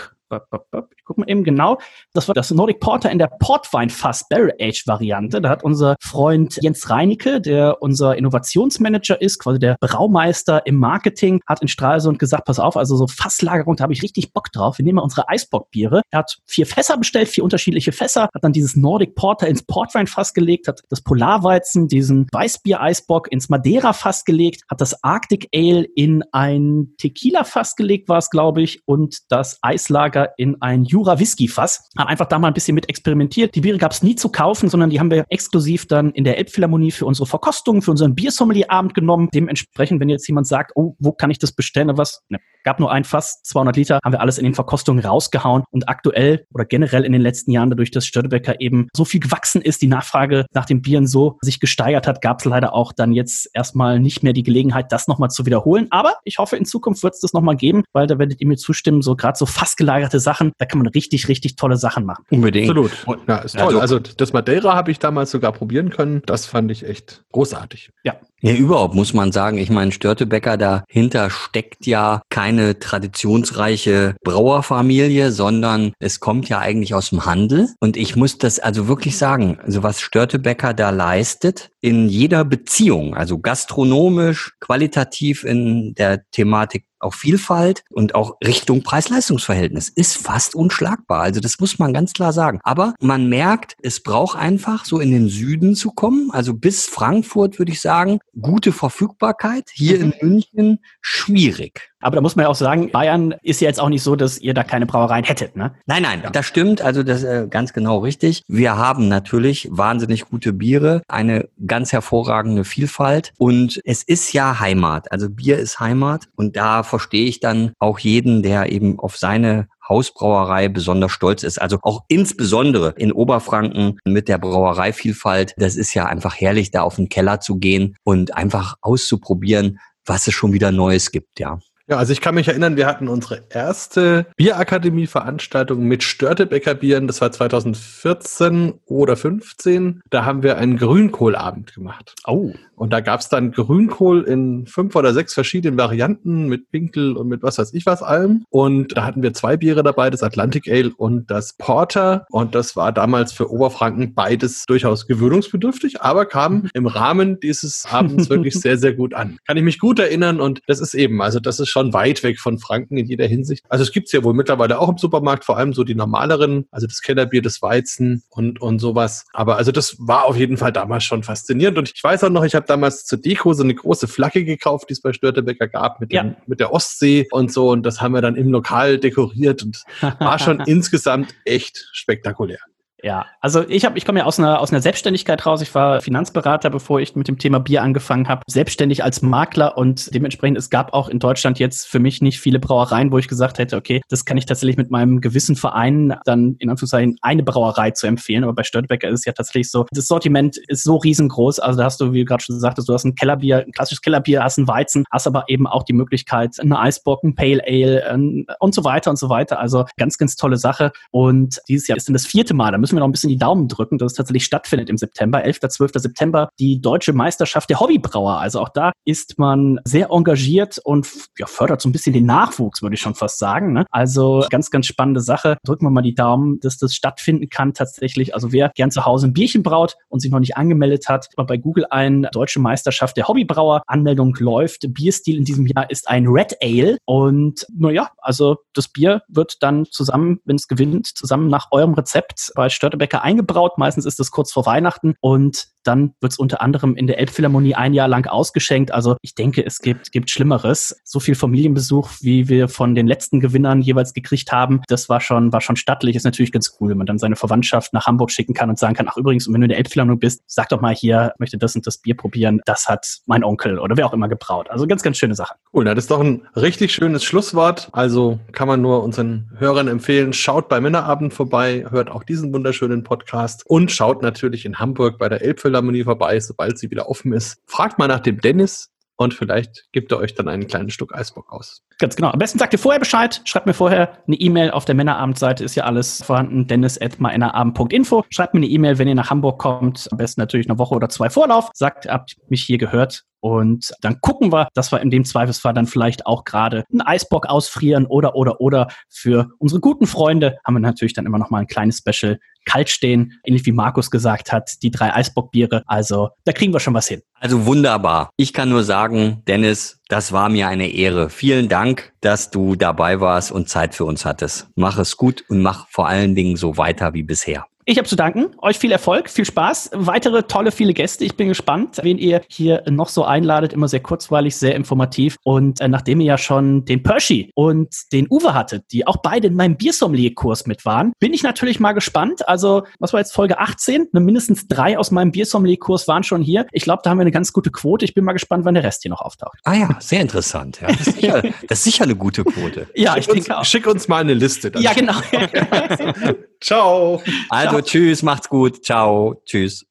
ich gucke mal eben genau. Das war das Nordic Porter in der Portwein-Fass Barrel Age Variante. Da hat unser Freund Jens Reinicke, der unser Innovationsmanager ist, quasi der Braumeister im Marketing, hat in Stralsund gesagt, pass auf, also so Fasslagerung, da habe ich richtig Bock drauf. Wir nehmen mal unsere Eisbockbiere. Er hat vier Fässer bestellt, vier unterschiedliche Fässer, hat dann dieses Nordic Porter ins Portwein-Fass gelegt, hat das Polarweizen, diesen Weißbier-Eisbock ins Madeira-Fass gelegt, hat das Arctic Ale in ein Tequila-Fass gelegt, war es, glaube ich, und das Eislager in ein Jura Whisky Fass. Haben einfach da mal ein bisschen mit experimentiert. Die Biere gab es nie zu kaufen, sondern die haben wir exklusiv dann in der Elbphilharmonie für unsere Verkostung, für unseren Biersommelier-Abend genommen. Dementsprechend, wenn jetzt jemand sagt, oh, wo kann ich das bestellen? Was? Ne, gab nur ein Fass, 200 Liter, haben wir alles in den Verkostungen rausgehauen. Und aktuell oder generell in den letzten Jahren, dadurch, dass Störtebecker eben so viel gewachsen ist, die Nachfrage nach den Bieren so sich gesteigert hat, gab es leider auch dann jetzt erstmal nicht mehr die Gelegenheit, das nochmal zu wiederholen. Aber ich hoffe, in Zukunft wird es das nochmal geben, weil da werdet ihr mir zustimmen, so gerade so fassgelagerte gelagerte Sachen. Da kann man richtig, richtig tolle Sachen machen. Unbedingt. Absolut. Ja, ist toll. Also- Also das Madeira habe ich damals sogar probieren können. Das fand ich echt großartig. Ja. Ja, überhaupt muss man sagen. Ich meine, Störtebecker dahinter steckt ja keine traditionsreiche Brauerfamilie, sondern es kommt ja eigentlich aus dem Handel. Und ich muss das also wirklich sagen, also was Störtebecker da leistet, in jeder Beziehung, also gastronomisch, qualitativ in der Thematik auch Vielfalt und auch Richtung Preis-Leistungs-Verhältnis ist fast unschlagbar. Also das muss man ganz klar sagen. Aber man merkt, es braucht einfach so in den Süden zu kommen. Also bis Frankfurt würde ich sagen, gute Verfügbarkeit. Hier in München schwierig. Aber da muss man ja auch sagen, Bayern ist ja jetzt auch nicht so, dass ihr da keine Brauereien hättet, ne? Nein, nein, das stimmt. Also das äh, ganz genau richtig. Wir haben natürlich wahnsinnig gute Biere, eine ganz hervorragende Vielfalt und es ist ja Heimat. Also Bier ist Heimat und da verstehe ich dann auch jeden, der eben auf seine Hausbrauerei besonders stolz ist. Also auch insbesondere in Oberfranken mit der Brauereivielfalt. Das ist ja einfach herrlich, da auf den Keller zu gehen und einfach auszuprobieren, was es schon wieder Neues gibt, ja. Ja, also ich kann mich erinnern, wir hatten unsere erste Bierakademie-Veranstaltung mit Störtebecker Bieren. Das war 2014 oder 15. Da haben wir einen Grünkohlabend gemacht. Oh. Und da gab es dann Grünkohl in fünf oder sechs verschiedenen Varianten mit Pinkel und mit was weiß ich was allem. Und da hatten wir zwei Biere dabei, das Atlantic Ale und das Porter. Und das war damals für Oberfranken beides durchaus gewöhnungsbedürftig, aber kam im Rahmen dieses Abends wirklich (laughs) sehr, sehr gut an. Kann ich mich gut erinnern und das ist eben, also das ist schon weit weg von Franken in jeder Hinsicht. Also es gibt's ja wohl mittlerweile auch im Supermarkt, vor allem so die normaleren, also das Kellerbier, das Weizen und, und sowas. Aber also das war auf jeden Fall damals schon faszinierend. Und ich weiß auch noch, ich habe damals zur Deko so eine große Flagge gekauft, die es bei Störtebecker gab, mit, dem, Ja. mit der Ostsee und so. Und das haben wir dann im Lokal dekoriert und (laughs) war schon insgesamt echt spektakulär. Ja, also ich habe, ich komme ja aus einer aus einer Selbstständigkeit raus. Ich war Finanzberater, bevor ich mit dem Thema Bier angefangen habe, selbstständig als Makler und dementsprechend es gab auch in Deutschland jetzt für mich nicht viele Brauereien, wo ich gesagt hätte, okay, das kann ich tatsächlich mit meinem gewissen Verein dann in Anführungszeichen eine Brauerei zu empfehlen. Aber bei Störtebecker ist es ja tatsächlich so, das Sortiment ist so riesengroß. Also da hast du, wie gerade schon sagtest, du hast ein Kellerbier, ein klassisches Kellerbier, hast ein Weizen, hast aber eben auch die Möglichkeit, eine Eisbock, ein Pale Ale und so weiter und so weiter. Also ganz, ganz tolle Sache. Und dieses Jahr ist dann das vierte Mal. Da müssen wir noch ein bisschen die Daumen drücken, dass es tatsächlich stattfindet im September, 11. 12. September, die deutsche Meisterschaft der Hobbybrauer. Also auch da ist man sehr engagiert und ja, fördert so ein bisschen den Nachwuchs, würde ich schon fast sagen. Ne? Also ganz, ganz spannende Sache. Drücken wir mal die Daumen, dass das stattfinden kann tatsächlich. Also wer gern zu Hause ein Bierchen braut und sich noch nicht angemeldet hat, mal bei Google ein Deutsche Meisterschaft der Hobbybrauer. Anmeldung läuft. Bierstil in diesem Jahr ist ein Red Ale. Und naja, also das Bier wird dann zusammen, wenn es gewinnt, zusammen nach eurem Rezept bei Störtebecker eingebraut. Meistens ist das kurz vor Weihnachten und dann wird es unter anderem in der Elbphilharmonie ein Jahr lang ausgeschenkt. Also ich denke, es gibt, gibt Schlimmeres. So viel Familienbesuch, wie wir von den letzten Gewinnern jeweils gekriegt haben, das war schon, war schon stattlich. Ist natürlich ganz cool, wenn man dann seine Verwandtschaft nach Hamburg schicken kann und sagen kann, ach übrigens, wenn du in der Elbphilharmonie bist, sag doch mal hier, möchte das und das Bier probieren. Das hat mein Onkel oder wer auch immer gebraut. Also ganz, ganz schöne Sache. Cool, das ist doch ein richtig schönes Schlusswort. Also kann man nur unseren Hörern empfehlen, schaut bei Männerabend vorbei, hört auch diesen wunderschönen Podcast und schaut natürlich in Hamburg bei der Elbphilharmonie vorbei, sobald sie wieder offen ist. Fragt mal nach dem Dennis und vielleicht gibt er euch dann einen kleinen Stück Eisbock aus. Ganz genau. Am besten sagt ihr vorher Bescheid. Schreibt mir vorher eine E-Mail auf der Männerabendseite. Ist ja alles vorhanden. dennis.männerabend.info. Schreibt mir eine E-Mail, wenn ihr nach Hamburg kommt. Am besten natürlich eine Woche oder zwei Vorlauf. Sagt, habt mich hier gehört. Und dann gucken wir, dass wir in dem Zweifelsfall dann vielleicht auch gerade einen Eisbock ausfrieren oder, oder, oder. Für unsere guten Freunde haben wir natürlich dann immer noch mal ein kleines Special kalt stehen. Ähnlich wie Markus gesagt hat, die drei Eisbockbiere. Also da kriegen wir schon was hin. Also wunderbar. Ich kann nur sagen, Dennis, das war mir eine Ehre. Vielen Dank, dass du dabei warst und Zeit für uns hattest. Mach es gut und mach vor allen Dingen so weiter wie bisher. Ich habe zu danken. Euch viel Erfolg, viel Spaß. Weitere tolle, viele Gäste. Ich bin gespannt, wen ihr hier noch so einladet. Immer sehr kurzweilig, sehr informativ. Und äh, nachdem ihr ja schon den Pershi und den Uwe hattet, die auch beide in meinem Biersommelier-Kurs mit waren, bin ich natürlich mal gespannt. Also, was war jetzt Folge 18? Ne, mindestens drei aus meinem Biersommelier-Kurs waren schon hier. Ich glaube, da haben wir eine ganz gute Quote. Ich bin mal gespannt, wann der Rest hier noch auftaucht. Ah ja, sehr interessant. Ja, das, ist sicher, (laughs) das ist sicher eine gute Quote. Ja, ich schick, denke auch. uns, schick uns mal eine Liste. dann. Ja, genau. (laughs) (laughs) Ciao. Also tschüss, macht's gut. Ciao. Tschüss.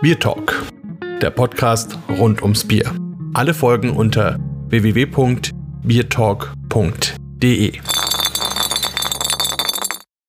Bier Talk, der Podcast rund ums Bier. Alle Folgen unter www.biertalk.de.